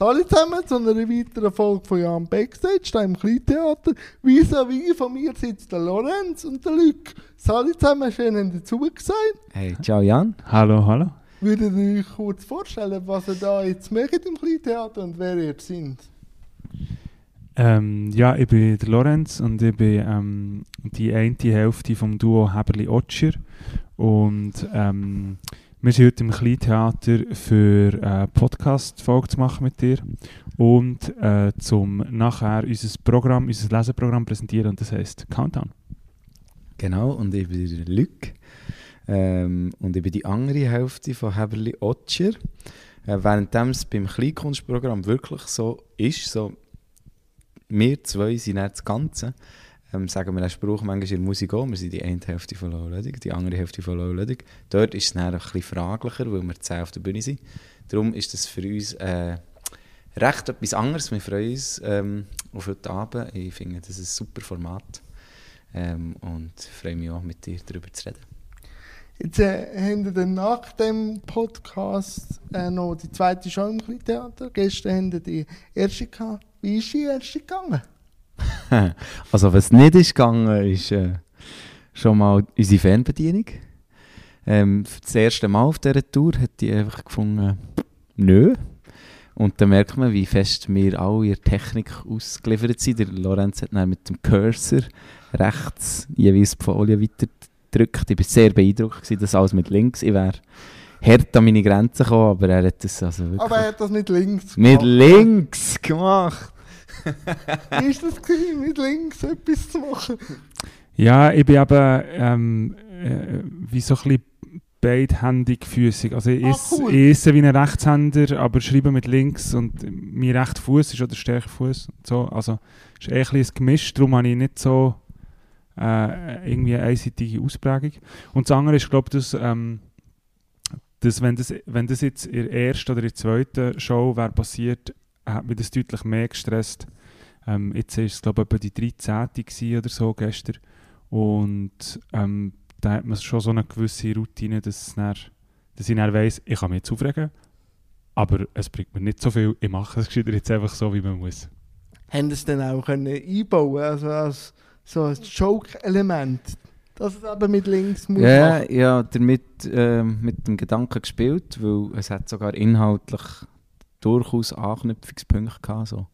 Hallo zusammen zu einer weiteren Folge von Jan Backstage, hier im Kleintheater. Vis-à-vis von mir sitzt der Lorenz und der Luc. Hallo zusammen, schön, dass ihr dazu gesagt Hey, ciao Jan. Hallo, hallo. Würdet ihr euch kurz vorstellen, was ihr da jetzt macht im Kleintheater und wer ihr seid? Ähm, ja, ich bin der Lorenz und ich bin ähm, die eine Hälfte vom Duo Heberli-Otscher. Und ähm, wir sind heute im Kleintheater für eine Podcast-Folge zu machen mit dir und äh, zum nachher unser Programm, unser Leseprogramm präsentieren und das heisst Countdown. Genau, und ich bin Luc. Ähm, und ich bin die andere Hälfte von Heberli Otscher. Äh, während es beim Kleinkunstprogramm wirklich so ist, so wir zwei sind das Ganze, ähm, sagen wir den Spruch manchmal in der Musik auch, wir sind die eine Hälfte von Low Lödig, die andere Hälfte von Low Lödig. Dort ist es dann ein bisschen fraglicher, weil wir zehn auf der Bühne sind. Darum ist das für uns äh, recht etwas anderes. Wir freuen uns ähm, auf heute Abend. Ich finde, das ist ein super Format ähm, und freue mich auch, mit dir darüber zu reden. Jetzt äh, haben wir dann nach dem Podcast äh, noch die zweite Show im Kleintheater. Gestern haben wir die erste gehabt. Wie ist die erste gegangen? also was nicht ist gegangen, ist äh, schon mal unsere Fernbedienung. Ähm, das erste Mal auf dieser Tour hat die einfach gefunden, nö. Und dann merkt man, wie fest wir alle in der Technik ausgeliefert sind. Der Lorenz hat dann mit dem Cursor rechts jeweils die Folie weiter gedrückt. Ich war sehr beeindruckt, gewesen, dass alles mit links. Ich wäre hart an meine Grenzen gekommen, aber er hat das also wirklich... Aber er hat das mit links Mit links gemacht! Wie war das, gewesen, mit links etwas zu machen? Ja, ich bin eben ähm, äh, wie so ein bisschen beidhändig füßig. Also ich, Ah, esse, cool. ich esse wie ein Rechtshänder, aber schreibe mit links und mein rechter Fuß ist auch der stärkere Fuß. So. Also es ist eher ein, bisschen ein Gemisch, darum habe ich nicht so äh, irgendwie eine einseitige Ausprägung. Und das andere ist, glaube ich, dass, ähm, dass wenn, das, wenn das jetzt in der ersten oder in der zweiten Show wäre passiert, hat mich das deutlich mehr gestresst. Ähm, jetzt war es, glaube ich, etwa die 13. gewesen oder so gestern. Und ähm, da hat man schon so eine gewisse Routine, dass, es dann, dass ich dann weiss, ich kann mich jetzt aufregen, aber es bringt mir nicht so viel. Ich mache es jetzt einfach so, wie man muss. Haben das dann auch können einbauen also als so ein Joke-Element, dass es eben mit links muss Ja, machen? ja, damit äh, mit dem Gedanken gespielt, weil es hat sogar inhaltlich durchaus Anknüpfungspunkte gehabt, so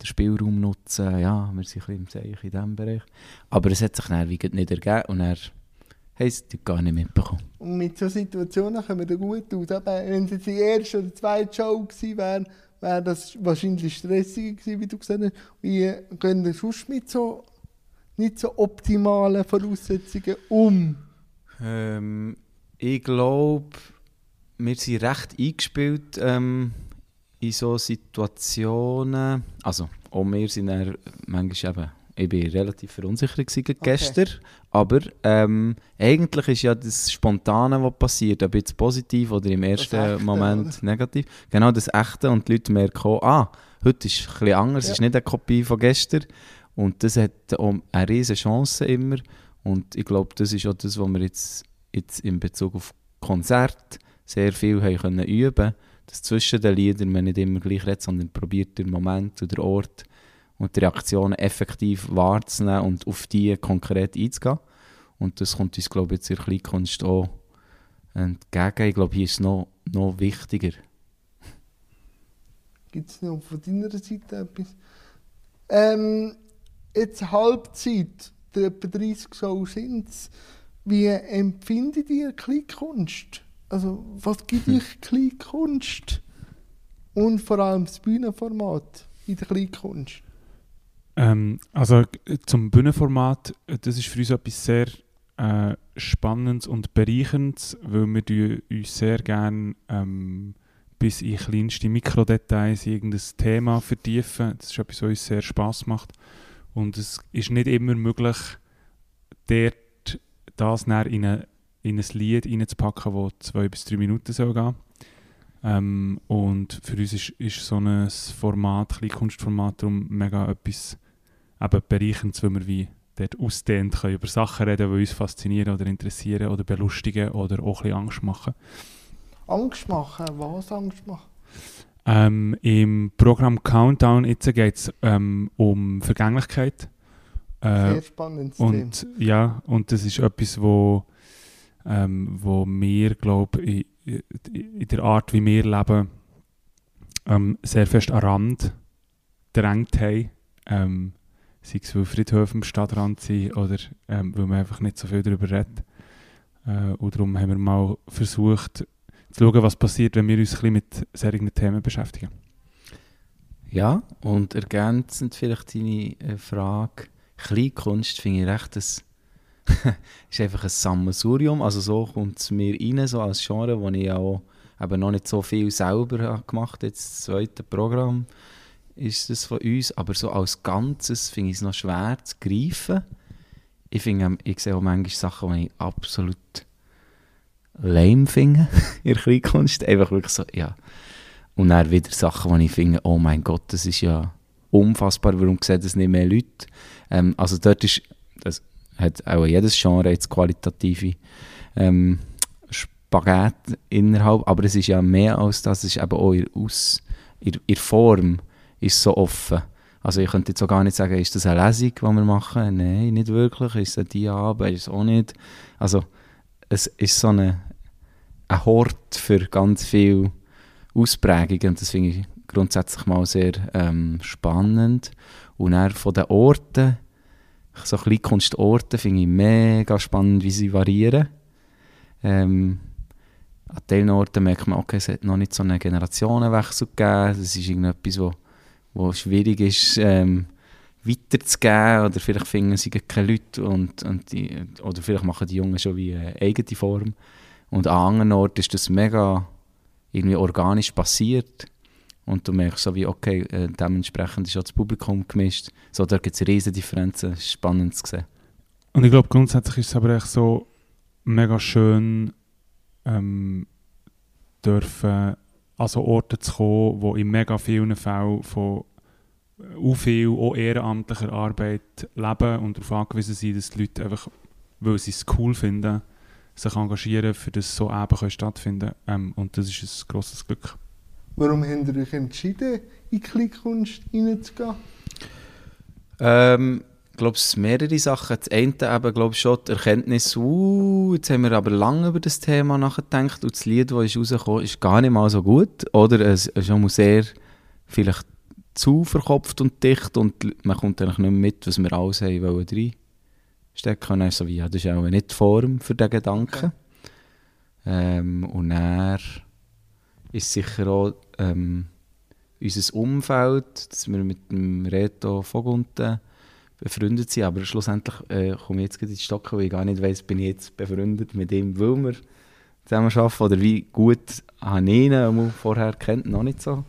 den Spielraum nutzen, ja, wir sind ein bisschen im Zeichen in diesem Bereich. Aber es hat sich dann wie nicht ergeben und er haben es gar nicht mitbekommen. Und mit solchen Situationen kommen wir da gut aus. Wenn es jetzt die erste oder zweite Show gewesen wäre, wäre das wahrscheinlich stressiger gewesen, wie du gesagt hast. Wie gehen wir sonst mit so nicht so optimalen Voraussetzungen um? Ähm, ich glaube, wir sind recht eingespielt ähm, in so Situationen. Also, auch wir sind dann manchmal eben, ich bin relativ verunsichert gewesen Okay. gestern, aber ähm, eigentlich ist ja das Spontane, was passiert, ob jetzt positiv oder im ersten Echte, Moment negativ, genau das Echte und die Leute merken ah, heute ist es ein bisschen anders, es Ja. ist nicht eine Kopie von gestern und das hat auch eine riesige Chance immer und ich glaube, das ist auch das, was wir jetzt, jetzt in Bezug auf Konzert sehr viel haben können üben dass zwischen den Liedern man nicht immer gleich redet, sondern probiert den Moment und den Ort und die Reaktionen effektiv wahrzunehmen und auf die konkret einzugehen. Und das kommt uns, glaube ich, jetzt in der Kleinkunst auch entgegen. Ich glaube, hier ist es noch, noch wichtiger. Gibt es noch von deiner Seite etwas? Ähm, jetzt Halbzeit, etwa 30 Shows sind Wie empfindet ihr Kleinkunst? Also, was gibt euch Kleinkunst? Und vor allem das Bühnenformat in der Kleinkunst? Ähm, also zum Bühnenformat, äh, das ist für uns etwas sehr äh, Spannendes und Bereicherndes, weil wir uns sehr gerne ähm, bis in kleinste Mikrodetails irgendein Thema vertiefen. Das ist etwas, was uns sehr Spass macht. Und es ist nicht immer möglich, dort das in, eine, in ein Lied reinzupacken, das zwei bis drei Minuten soll gehen ähm, Und für uns ist, ist so ein Format, Kleinkunstformat, darum mega etwas eben bereicherndes, weil wir wie dort ausdehnt können über Sachen reden, die uns faszinieren oder interessieren oder belustigen oder auch ein bisschen Angst machen. Angst machen? Was Angst machen? Ähm, Im Programm Countdown geht es ähm, um Vergänglichkeit. Äh, Sehr spannendes Thema. und ja, und das ist etwas, wo, ähm, wo wir, glaube ich, in, in der Art, wie wir leben, ähm, sehr fest an Rand gedrängt haben. Ähm, sei es, weil Friedhöfe am Stadtrand sind oder ähm, weil man einfach nicht so viel darüber redet. Äh, und darum haben wir mal versucht, zu schauen, was passiert, wenn wir uns ein bisschen mit solchen Themen beschäftigen. Ja, und ergänzend vielleicht deine äh, Frage. Kleinkunst finde ich recht, das ist einfach ein Sammelsurium. Also so kommt es mir rein, so als Genre, wo ich auch eben noch nicht so viel selber gemacht habe. Jetzt das zweite Programm ist das von uns. Aber so als Ganzes finde ich es noch schwer zu greifen. Ich, finde, ich sehe auch manchmal Sachen, die ich absolut lame finde in der Kleinkunst. Einfach wirklich so, ja. Und dann wieder Sachen, die ich finde, oh mein Gott, das ist ja unfassbar, warum sehen das nicht mehr Leute? Ähm, also dort ist, hat auch jedes Genre jetzt qualitative ähm, Spaghetti innerhalb, aber es ist ja mehr als das, es ist eben auch aus, in, in Form ist so offen. Also ich könnte jetzt auch gar nicht sagen, ist das eine Lesung, die wir machen? Nein, nicht wirklich. Ist es ein Diabel? Ist es auch nicht. Also es ist so eine, ein Hort für ganz viele Ausprägungen und das finde ich grundsätzlich mal sehr ähm, spannend. Und dann von den Orten, so Kleinkunstorte, finde ich mega spannend, wie sie variieren. Ähm, an diesen Orten merkt man, okay, es hat noch nicht so einen Generationenwechsel gegeben. Das ist irgendetwas, wo, wo schwierig ist, ähm, weiterzugeben. Oder vielleicht finden sie keine Leute. Und, und die, oder vielleicht machen die Jungen schon wie eine eigene Form. Und an anderen Orten ist das mega irgendwie organisch passiert. Und du merkst so wie, okay, äh, dementsprechend ist auch das Publikum gemischt. So, da gibt es riesige Differenzen, spannend zu sehen. Und ich glaube, grundsätzlich ist es aber echt so mega schön, ähm, dürfen an so Orte zu kommen, wo in mega vielen Fällen von auch viel auch ehrenamtlicher Arbeit leben und darauf angewiesen sind, dass die Leute einfach, weil sie es cool finden, sich engagieren, für das so eben stattfinden ähm, Und das ist ein grosses Glück. Warum habt ihr euch entschieden, in Kleinkunst reinzugehen? Ähm, ich glaube, es sind mehrere Sachen. Das eine eben, glaube ich, schon die Erkenntnis, uh, jetzt haben wir aber lange über das Thema nachgedacht und das Lied, das ist rausgekommen ist, gar nicht mal so gut. Oder es ist schon sehr vielleicht zu verkopft und dicht und man kommt eigentlich nicht mehr mit, was wir alles haben wollen reinstecken. Und dann so wie, ja, das ist auch nicht die Form für diesen Gedanken. Okay. Ähm, und dann ist sicher auch ähm, unser Umfeld, dass wir mit dem Reto Vogunten befreundet sind, aber schlussendlich äh, komme ich jetzt in die Stocke, weil ich gar nicht weiss, bin ich jetzt befreundet mit ihm, weil wir zusammen arbeiten oder wie gut habe ich ihn vorher kennt, noch nicht so.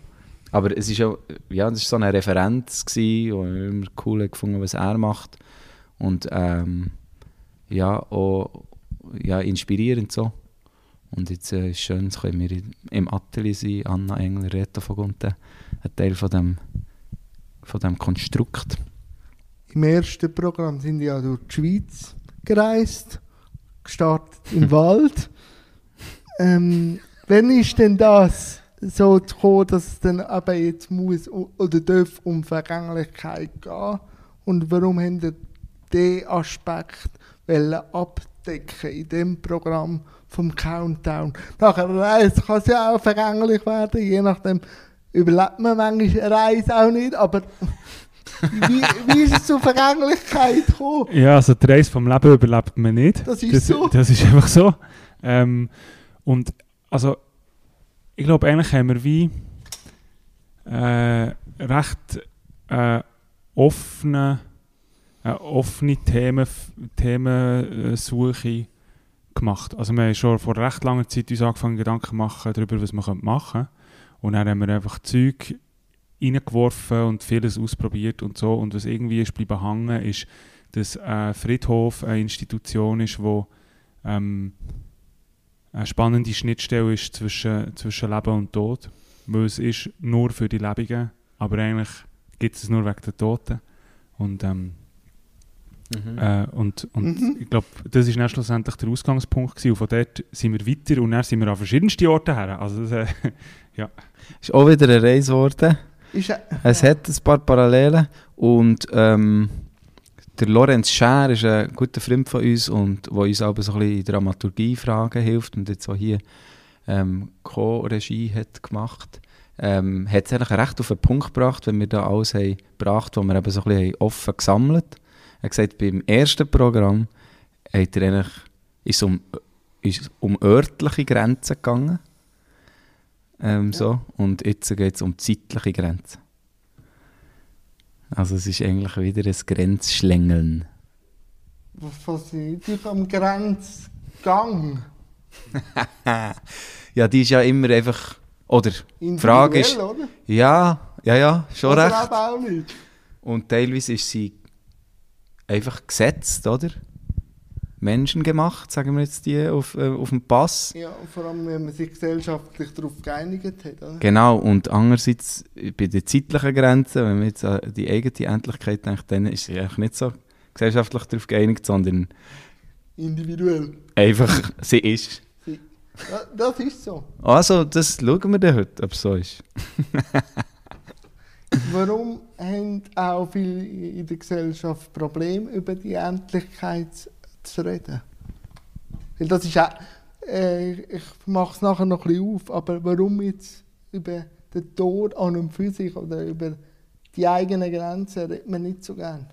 Aber es ist ja, ja, das ist so eine Referenz gewesen, ich immer cool gefunden, was er macht und ähm, ja, auch ja, inspirierend so. Und jetzt äh, ist schön, jetzt können wir im Atelier sein, Anna Engler, Reto von Gunten, ein Teil von dem, von dem Konstrukt. Im ersten Programm sind ja durch die Schweiz gereist, gestartet im Wald. Ähm, wann ist denn das so gekommen, dass es dann eben jetzt muss oder darf um Vergänglichkeit gehen? Und warum haben ihr diesen Aspekt abdecken in dem Programm vom Countdown? Nachher Reise kann es ja auch vergänglich werden, je nachdem überlebt man manchmal eine Reise auch nicht, aber wie, wie ist es zur Vergänglichkeit gekommen? Ja, also die Reise vom Leben überlebt man nicht. Das ist das, so. Das ist einfach so. Ähm, und also, ich glaube, eigentlich haben wir wie äh, recht äh, offene, äh, offene Themen, Themensuche gemacht. Also wir haben schon vor recht langer Zeit uns angefangen Gedanken machen darüber, was wir machen können. Und dann haben wir einfach Zeug reingeworfen und vieles ausprobiert und so. Und was irgendwie ist bleiben hängen, ist, dass ein Friedhof eine Institution ist, wo ähm, eine spannende Schnittstelle ist zwischen, zwischen Leben und Tod. Weil es ist nur für die Lebenden, aber eigentlich gibt es nur wegen der Toten. Und ähm, Mhm. Äh, und und Mhm. ich glaube, das war dann schlussendlich der Ausgangspunkt. Gewesen. Und von dort sind wir weiter und dann sind wir an verschiedenste Orte her. Also das, äh, Ist auch wieder eine Reise geworden. Ist, äh, Es hat ein paar Parallelen und ähm, der Lorenz Scher ist ein guter Freund von uns und der uns aber so ein bisschen in Dramaturgie-Fragen hilft und jetzt auch hier ähm, Co-Regie hat gemacht. Ähm, hat es eigentlich recht auf den Punkt gebracht, wenn wir da alles haben gebracht, was wir eben so ein bisschen offen gesammelt Er hat gesagt, beim ersten Programm hat er eigentlich, ist es um, ist um örtliche Grenzen gegangen. Ähm, Ja. so. Und jetzt geht es um zeitliche Grenzen. Also es ist eigentlich wieder ein Grenzschlängeln. was fasziniert dich am Grenzgang? ja, die ist ja immer einfach... Oder, Frage ist- oder? ja, ja, ja, schon Oder recht. auch nicht. Und teilweise ist sie einfach gesetzt, oder? Menschengemacht, sagen wir jetzt die, auf, äh, auf dem Pass. Ja, vor allem, wenn man sich gesellschaftlich darauf geeinigt hat. Oder? Genau, und andererseits bei den zeitlichen Grenzen, wenn man jetzt an die eigene Endlichkeit denkt, dann ist sie eigentlich nicht so gesellschaftlich darauf geeinigt, sondern Individuell. einfach, sie ist. Ja, das ist so. Also, das schauen wir dann heute, ob es so ist. Warum haben auch viele in der Gesellschaft Probleme, über die Endlichkeit zu reden? Weil das ist auch, äh, ich mache es nachher noch ein auf, aber warum jetzt über den Tod an und für sich oder über die eigenen Grenzen redet man nicht so gern?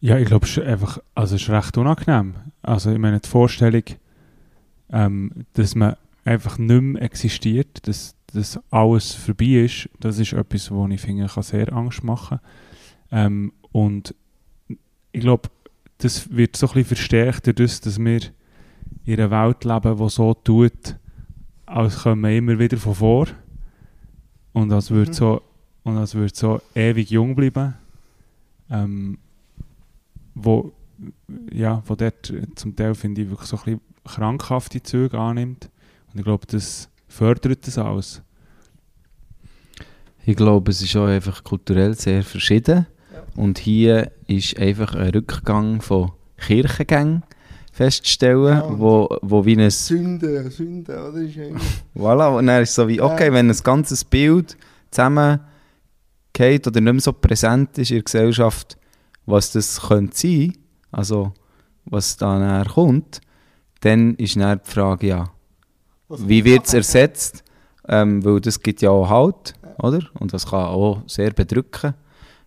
Ja, ich glaube, es ist einfach, also ist recht unangenehm. Also ich meine, die Vorstellung, ähm, dass man einfach nicht mehr existiert, dass, dass alles vorbei ist, das ist etwas, wo ich finde, kann sehr Angst machen ähm, Und ich glaube, das wird so ein bisschen verstärkt dadurch, dass wir in einer Welt leben, die so tut, als kommen wir immer wieder von vor und als würde Mhm. so, und als würde so ewig jung bleiben. Ähm, wo, ja, wo dort zum Teil, finde ich, wirklich so ein bisschen krankhafte Züge annimmt. Und ich glaube, das fördert das alles. Ich glaube, es ist auch einfach kulturell sehr verschieden. Ja. Und hier ist einfach ein Rückgang von Kirchengängen festzustellen, Ja, wo, wo wie ein... Sünde, Sünde, oder? Ist ja immer- Voilà, und dann ist es so wie, okay, Ja. wenn ein ganzes Bild zusammengeht oder nicht mehr so präsent ist in der Gesellschaft, was das könnte sein, also was da näher kommt, dann ist dann die Frage, ja, wie wird es ersetzt? Ähm, weil das gibt ja auch Halt, oder? Und das kann auch sehr bedrücken.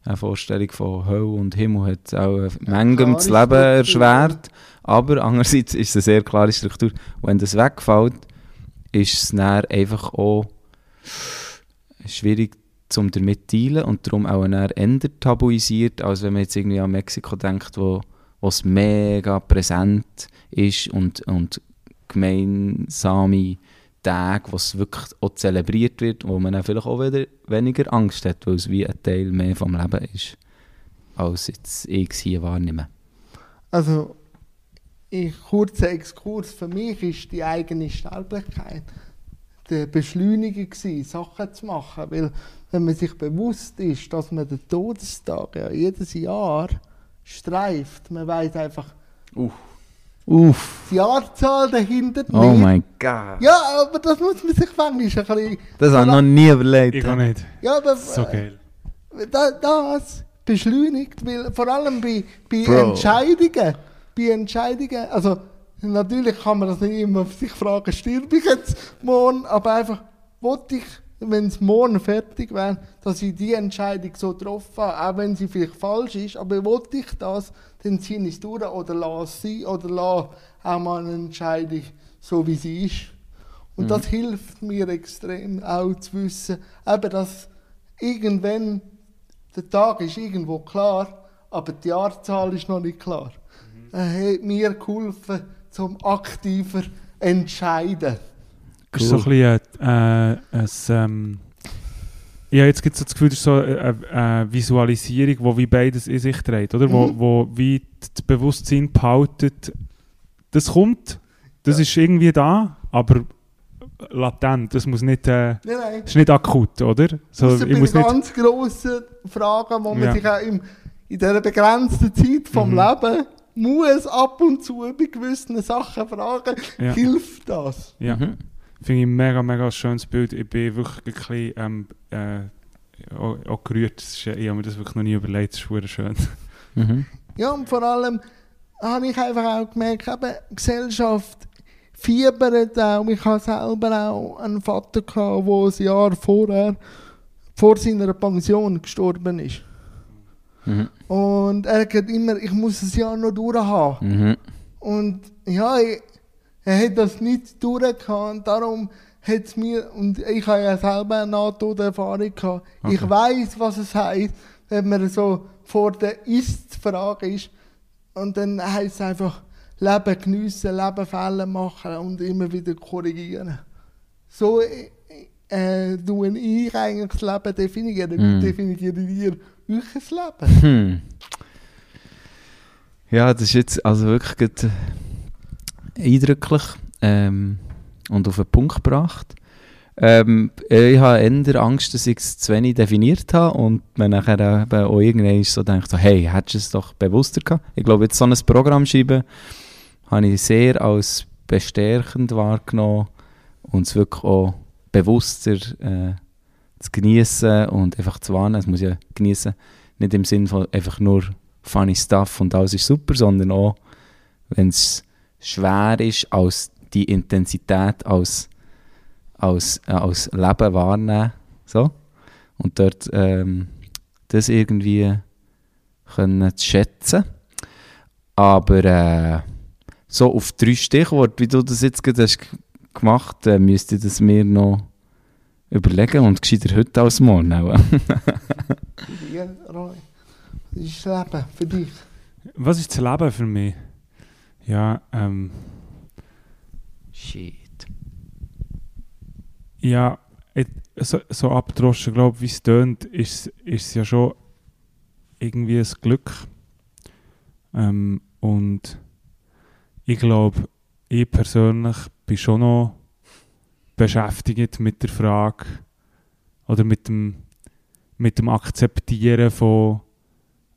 Eine Vorstellung von Hölle und Himmel hat auch äh, manchem das Leben erschwert. Aber andererseits ist es eine sehr klare Struktur. Wenn das wegfällt, ist es dann einfach auch schwierig zum damit zu dealen und darum auch eher tabuisiert, als wenn man jetzt irgendwie an Mexiko denkt, wo wo es mega präsent ist und, und gemeinsame Tage, wo es wirklich auch zelebriert wird, wo man dann vielleicht auch wieder weniger Angst hat, weil es wie ein Teil mehr vom Leben ist, als jetzt ich es hier wahrnehme. Also, ein kurzer Exkurs. Für mich ist die eigene Sterblichkeit der Beschleuniger gewesen, Sachen zu machen. Weil, wenn man sich bewusst ist, dass man den Todestag ja jedes Jahr streift, man weiß einfach Uff, die Jahrzahl dahinter nicht. oh mein Gott. Ja, aber das muss man sich manchmal ein bisschen... Das habe ich noch nie überlegt. Ich auch nicht. Ja, aber So geil. da, das beschleunigt, weil vor allem bei, bei Bro. Entscheidungen, bei Entscheidungen, also natürlich kann man das nicht immer sich fragen, stirb ich jetzt morgen, aber einfach, wollte ich, wenn es morgen fertig wäre, dass ich die Entscheidung so getroffen habe, auch wenn sie vielleicht falsch ist, aber wollte ich das, dann ziehe ich es durch oder lasse sie oder lasse auch mal eine Entscheidung so, wie sie ist. Und Mhm. das hilft mir extrem auch zu wissen, eben, dass irgendwann der Tag ist irgendwo klar, aber die Jahrzahl ist noch nicht klar. Das hat mir geholfen, zum aktiver entscheiden. Das ist so ein bisschen äh, ein, ähm, ja, jetzt gibt es das Gefühl, das ist so eine, eine Visualisierung, die wie beides in sich trägt, oder? Wo, Mhm. wo wie das Bewusstsein behaltet, das kommt, das Ja. ist irgendwie da, aber latent, das muss nicht, äh, Nein, nein. das ist nicht akut, oder? So, ich bei muss nicht, ganz grossen Fragen, wo man Ja. sich auch im, in dieser begrenzten Zeit vom Mhm. Leben muss ab und zu bei gewissen Sachen fragen, Ja. hilft das? Ja. Mhm. Finde ich ein mega, mega schönes Bild. Ich bin wirklich ein bisschen ähm, äh, auch, auch gerührt. Ist, ich habe mir das wirklich noch nie überlegt. Das ist schön. Mhm. Ja, und vor allem habe ich einfach auch gemerkt, eben, die Gesellschaft fiebert auch. Ich habe selber auch einen Vater gehabt, der ein Jahr vorher, vor seiner Pension gestorben ist. Mhm. Und er hat immer, ich muss ein Jahr noch durchhaben. Mhm. Und ja, ich, er hat das nicht durchgehabt und darum hat es mir, und ich habe ja selber eine Nahtoderfahrung gehabt, ich Okay. weiß, was es heisst, wenn man so vor der Ist-Frage ist und dann heisst es einfach, Leben geniessen, Leben Fehler machen und immer wieder korrigieren. So äh, äh, tue ich eigentlich das Leben definieren. Wie Mm. definiert ihr euch Leben? Hm. Ja, das ist jetzt also wirklich gut, äh, eindrücklich ähm, und auf den Punkt gebracht. Ähm, ich habe eher Angst, dass ich es zu wenig definiert habe und man nachher eben auch irgendwann so denkt, so, hey, hättest du es doch bewusster gehabt? Ich glaube, jetzt so ein Programm schreiben, habe ich sehr als bestärkend wahrgenommen und es wirklich auch bewusster äh, zu genießen und einfach zu warnen. Es muss ja genießen nicht im Sinn von einfach nur funny stuff und alles ist super, sondern auch, wenn es schwer ist, als die Intensität als, als, äh, als Leben wahrnehmen. So. Und dort ähm, das irgendwie können zu schätzen. Aber äh, so auf drei Stichworte, wie du das jetzt gerade hast gemacht, äh, müsste ich das mir noch überlegen und gescheiter heute als morgen. Dich, Roy? Was ist das Leben für dich? Was ist das Leben für mich? Ja, ähm, Shit. ja so, so abgedroschen, glaube ich, wie es tönt, ist ist es ja schon irgendwie ein Glück. Ähm, und ich glaube, ich persönlich bin schon noch beschäftigt mit der Frage oder mit dem, mit dem Akzeptieren von,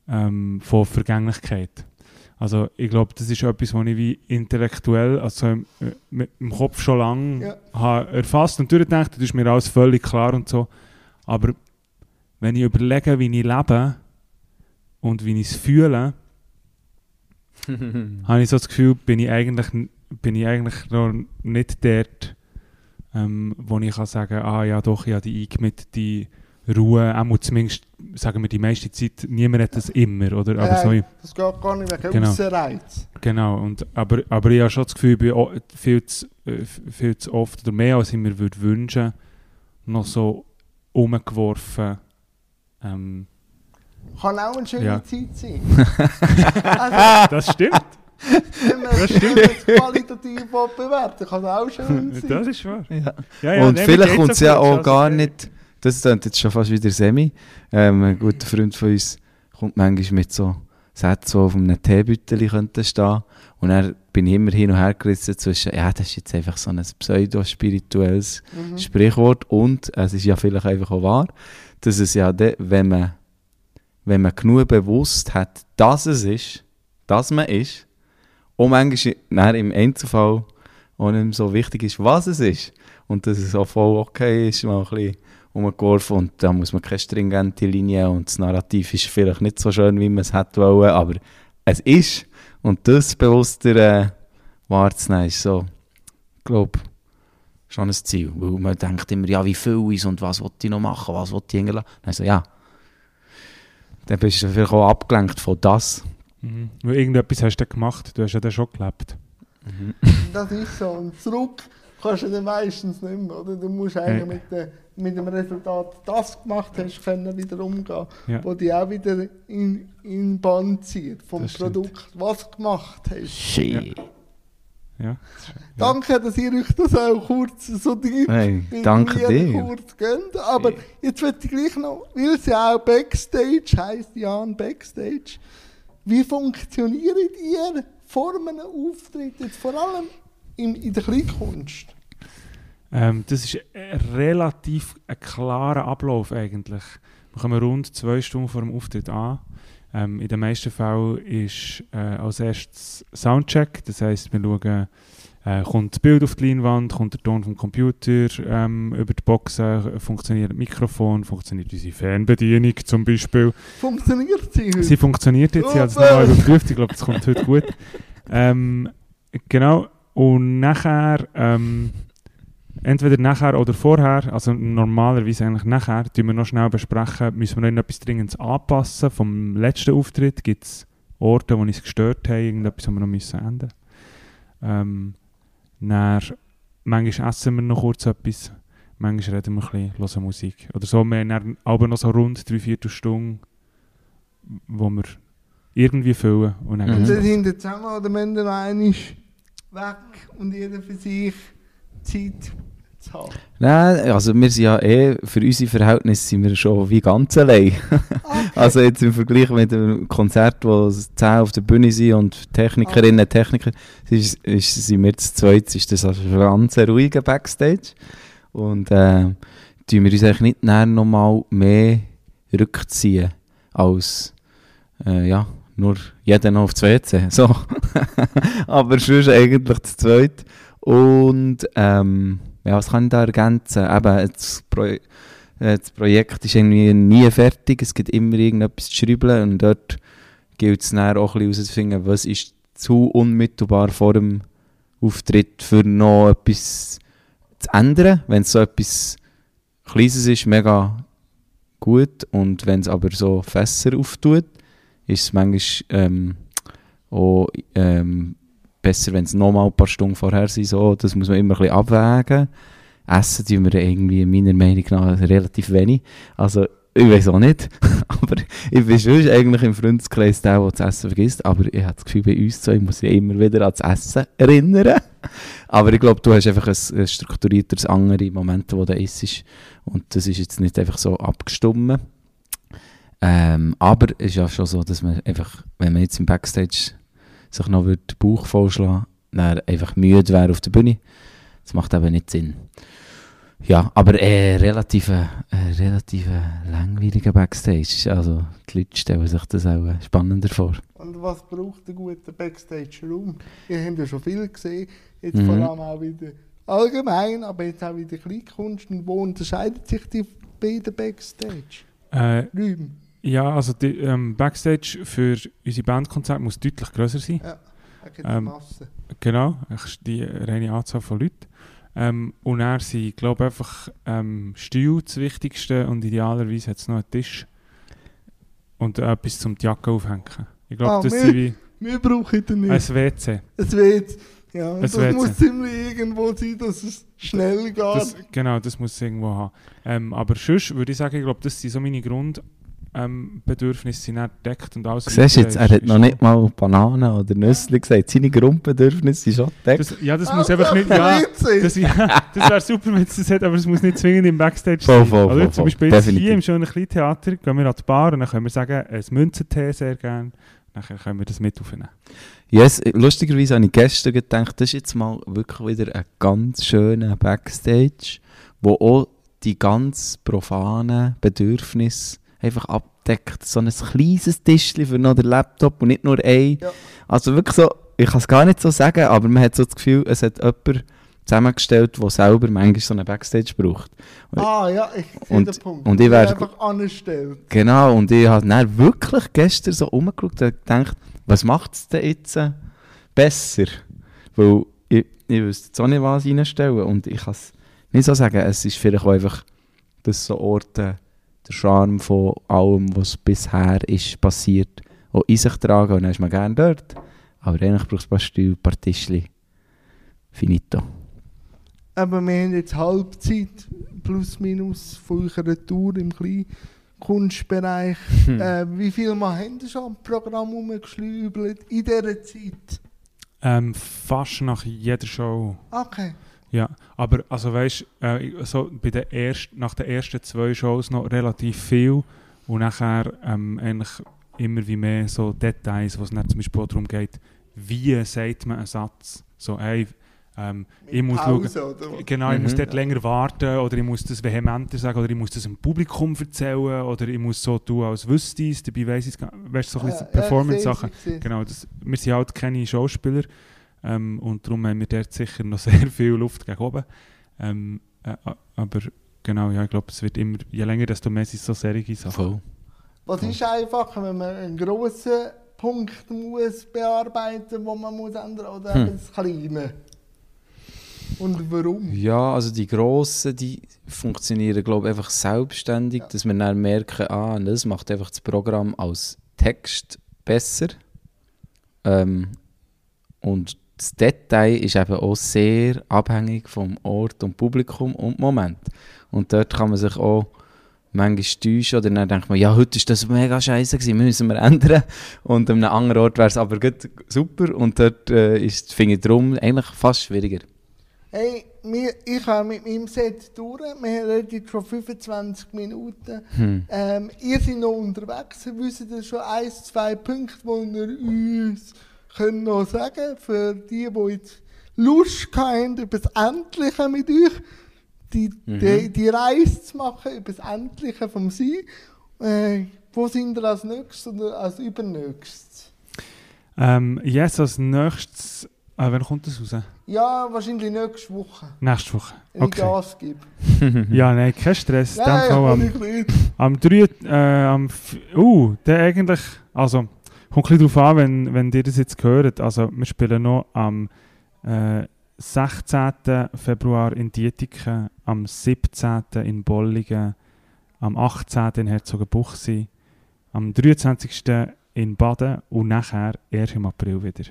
ähm, von Vergänglichkeit. Also ich glaube, das ist etwas, was ich wie intellektuell, also im, äh, mit dem Kopf schon lange Ja. habe erfasst und durchgedacht, das ist mir alles völlig klar und so. Aber wenn ich überlege, wie ich lebe und wie ich es fühle, habe ich so das Gefühl, bin ich eigentlich, bin ich eigentlich noch nicht dort, ähm, wo ich kann sagen ah ja doch, ich habe die eingemittet, die Ruhe, auch zumindest, sagen wir, die meiste Zeit, niemand hat das immer, oder? Aber so, Nein, das geht gar nicht wegen Genau. Aussenreiz. Genau, und, aber, aber ich habe schon das Gefühl, ich bin viel zu, äh, viel zu oft oder mehr als ich mir würde wünschen, noch so umgeworfen. Ähm, Kann auch eine schöne Ja. Zeit sein. also, das stimmt, wenn man man es qualitativ bewerten kann auch schön sein. das ist wahr. Ja. Ja, ja, und vielleicht kommt es ja auch also gar okay. nicht, das klingt jetzt schon fast wieder Semi. Ähm, ein guter Freund von uns kommt manchmal mit so Sätzen, die auf einem Teebüttel könnten stehen. Und dann bin ich immer hin und her gerissen zwischen, ja, das ist jetzt einfach so ein pseudo-spirituelles Mhm. Sprichwort und es ist ja vielleicht einfach auch wahr, dass es ja, de, wenn, man, wenn man genug bewusst hat, dass es ist, dass man ist, und manchmal im Einzelfall auch nicht so wichtig ist, was es ist. Und dass es auch voll okay ist, mal ein bisschen umgeworfen und da muss man keine stringente Linie und das Narrativ ist vielleicht nicht so schön, wie man es hätte wollen, aber es ist und das bewusster äh, wahrzunehmen ist so, ich glaube, schon ein Ziel, weil man denkt immer, ja, wie viel ist und was wollte ich noch machen, was wollte ich hingelassen. Also ja, dann bist du vielleicht auch abgelenkt von das. Mhm. Weil irgendetwas hast du dann gemacht, du hast ja dann schon gelebt. Das ist so. Und zurück kannst du dann meistens nicht mehr. Oder? Du musst eigentlich Ja. mit, de, mit dem Resultat, das du gemacht hast, können wieder umgehen. Ja. Wo dich auch wieder in, in Band zieht vom Das stimmt. Produkt, was du gemacht hast. Shit. Ja. Danke, dass ihr euch das auch kurz so tief Hey, mit danke mir dir. kurz gönnt. Aber jetzt wird ich gleich noch, weil es ja auch Backstage heisst, Jan Backstage. Wie funktioniert ihr vor einem Auftritt, jetzt vor allem in, in der Kleinkunst? Ähm, das ist ein relativ ein klarer Ablauf eigentlich. Wir kommen rund zwei Stunden vor dem Auftritt an. Ähm, in den meisten Fällen ist äh, als erstes Soundcheck, das heisst, wir schauen, äh, kommt das Bild auf die Leinwand, kommt der Ton vom Computer ähm, über die Boxen, funktioniert das Mikrofon, funktioniert unsere Fernbedienung zum Beispiel. Funktioniert sie heute? Sie funktioniert jetzt, ich habe es nochmal überprüft, ich glaube, es kommt heute gut. Ähm, genau, und nachher, ähm, entweder nachher oder vorher, also normalerweise eigentlich nachher, tun wir noch schnell besprechen, müssen wir noch irgendetwas Dringendes anpassen. Vom letzten Auftritt gibt es Orte, wo uns gestört haben, irgendetwas, was wir noch müssen ändern ähm, dann, Manchmal essen wir noch kurz etwas, manchmal reden wir ein bisschen, hören Musik. Oder so, wir haben dann aber noch so rund drei, vier Stunden, wo wir irgendwie füllen. Und dann Mhm. Los. sind wir zusammen oder wenn der eine ist weg und jeder für sich Zeit zu haben. Nein, also wir sind ja eh, für unsere Verhältnisse sind wir schon wie ganz allein. Also jetzt im Vergleich mit dem Konzert, wo 10 auf der Bühne sind und Technikerinnen und Techniker, ist, ist, sind wir zu zweit, ist das also schon ganz ein ruhiger Backstage. Und äh, tun wir uns eigentlich nicht näher nochmal mehr rückziehen, als äh, ja, nur jeder noch aufs WC. So. Aber sonst eigentlich zu zweit. Und ähm, ja, was kann ich da ergänzen? Eben, das, Pro äh, das Projekt ist irgendwie nie fertig, es gibt immer irgendetwas zu schreiben und dort gilt es dann auch herauszufinden, was ist zu unmittelbar vor dem Auftritt für noch etwas zu ändern. Wenn es so etwas Kleines ist, mega gut und wenn es aber so Fässer auftut, ist es manchmal ähm, auch ähm, besser, wenn es nochmal ein paar Stunden vorher sind. So. Das muss man immer ein bisschen abwägen. Essen tun wir irgendwie meiner Meinung nach relativ wenig. Also, ich weiß auch nicht. aber ich bin schon eigentlich im Freundeskreis der, der das Essen vergisst. Aber ich habe das Gefühl, bei uns zwei muss ich immer wieder an das Essen erinnern. aber ich glaube, du hast einfach ein, strukturierteres andere Momente, wo du isst. Und das ist jetzt nicht einfach so abgestimmt. Ähm, aber es ist ja schon so, dass man einfach, wenn man jetzt im Backstage sich noch würde den Bauch vollschlagen dann einfach müde wäre auf der Bühne. Das macht eben nicht Sinn. Ja, aber äh, relativ, äh, relativ langweiliger Backstage. Also die Leute stellen sich das auch äh, spannender vor. Und was braucht ein guter Backstage-Raum? Wir haben ja schon viel gesehen, jetzt Mhm. vor allem auch wieder allgemein, aber jetzt auch wieder Kleinkunst. Und wo unterscheidet sich die beiden Backstage-Räume? Äh, ja, also die, ähm, Backstage für unsere Bandkonzerte muss deutlich grösser sein. Ja, gibt Ähm, Masse. Genau, die reine Anzahl von Leuten. Ähm, und er sind, glaube ich, einfach ähm, Stühle das Wichtigste und idealerweise hat es noch einen Tisch und etwas zum die Jacke aufhängen. Ich glaube, Ah, das wir- sind wie Wir brauchen den nicht. ein WC. Es wird, ja, Ein das WC. muss ziemlich irgendwo sein, dass es schnell geht. Das, genau, das muss es irgendwo haben. Ähm, aber sonst würde ich sagen, ich glaube, das sind so meine Grund... Ähm, Bedürfnisse sind nicht gedeckt und alles. Siehst du jetzt, er hat ist- noch nicht mal Bananen oder Nüsse gesagt. Seine Grundbedürfnisse sind schon gedeckt. Das, ja, das Ah, muss einfach nicht... das Ja, WC. Das, ja, das wäre super, wenn es das hat, aber es muss nicht zwingend im Backstage sein. voll, Oder voll, zum voll. Beispiel jetzt Definitiv. hier im schönen Kleintheater gehen wir an die Bar und dann können wir sagen, ein Münzentee sehr gerne. Dann können wir das mit aufnehmen. Yes, lustigerweise habe ich gestern gedacht, das ist jetzt mal wirklich wieder ein ganz schöner Backstage, wo auch die ganz profanen Bedürfnisse einfach abdeckt. So ein kleines Tischchen für noch den Laptop und nicht nur ein. Ja. Also wirklich so, ich kann es gar nicht so sagen, aber man hat so das Gefühl, es hat jemand zusammengestellt, der selber manchmal so einen Backstage braucht. Ah ja, ich sehe den Punkt. und ich wär- einfach angestellt. Genau, und ich habe dann wirklich gestern so umgeschaut und gedacht, was macht es denn jetzt besser? Weil ich, ich wüsste jetzt auch nicht, was reinstellen und ich kann es nicht so sagen. Es ist vielleicht auch einfach, dass so Orte der Charme von allem, was bisher ist passiert, auch in sich tragen und dann ist man gerne dort. Aber eigentlich braucht es ein paar Stühle, ein paar Tischchen. Finito. Aber wir haben jetzt Halbzeit, plus minus, von unserer Tour im Kleinkunstbereich. Hm. Äh, wie viel Mal haben Sie schon am Programm rumgeschlübelt in dieser Zeit? Ähm, fast nach jeder Show. Okay. Ja, aber also weißt äh, so bei der erst, nach den ersten zwei Shows noch relativ viel und nachher ähm, eigentlich immer wie mehr so Details, wo es dann zum Beispiel auch darum geht, wie sagt man einen Satz. So, hey, ähm, ich muss schauen, Pause, oder was? Genau, ich muss Mhm. dort länger warten oder ich muss das vehementer sagen oder ich muss das dem Publikum erzählen oder ich muss so tun, als wüsste ich es, dabei weiss ich es gar Weißt du, so ein bisschen Ja, ja, Performance-Sachen. es. Genau, das, wir sind halt keine Schauspieler ähm, und darum haben wir dort sicher noch sehr viel Luft gegen oben. Ähm, äh, aber genau, ja, ich glaube, es wird immer, je länger, desto mehr sind es so serige Sachen. Voll. Was ist einfacher, wenn man einen grossen Punkt muss bearbeiten muss, den man muss ändern oder Hm. eben das Kleine? Und warum? Ja, also die grossen, die funktionieren, glaube ich, einfach selbstständig, Ja. dass wir dann merken, ah, das macht einfach das Programm als Text besser. Ähm, und das Detail ist eben auch sehr abhängig vom Ort und Publikum und Moment. Und dort kann man sich auch manchmal täuschen oder dann denkt man, ja, heute ist das mega scheiße gewesen, müssen wir ändern. Und an einem anderen Ort wäre es aber gut, super und dort äh, ist, finde ich darum eigentlich fast schwieriger. Hey, wir, ich habe mit meinem Set durch, wir reden jetzt schon 25 Minuten. Hm. Ähm, ihr seid noch unterwegs, ihr wisst ja schon ein, zwei Punkte, die ihr uns könnt noch sagen Für die, die jetzt Lust haben, über das Endliche mit euch, die, Mhm. die, die Reise zu machen, über das Endliche vom Sein. Äh, wo sind ihr als nächstes oder als übernächstes? Ähm, yes, als nächstes, äh, wann kommt das raus? Ja, wahrscheinlich nächste Woche, Nächste Woche. wenn ich. Gas gebe. Ja, nein, kein Stress. Nein, am. Am 3. Äh, am uh, der eigentlich. Also, kommt ein bisschen darauf an, wenn, wenn ihr das jetzt hört. Also, wir spielen noch am äh, 16. Februar in Dietiken, am 17. in Bollingen, am 18. in Herzogenbuchsee, am 23. in Baden und nachher erst im April wieder.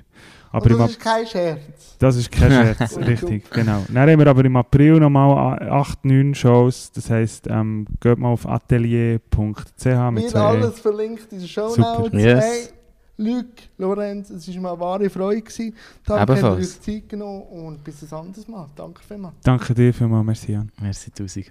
Aber Und das Ap- ist kein Scherz. das ist kein Scherz, richtig, genau. Dann haben wir aber im April nochmal 8, 9 Shows. Das heisst, ähm, geht mal auf atelier.ch mit Mir zwei E. alles verlinkt in den Show Super. Notes. Yes. Luc, Lorenz, es war mal eine wahre Freude. Gewesen. Danke, Ebenfalls. habt ihr euch Zeit genommen und bis ein anderes Mal. Danke vielmals. Danke dir vielmals, merci Jan. Merci tausend.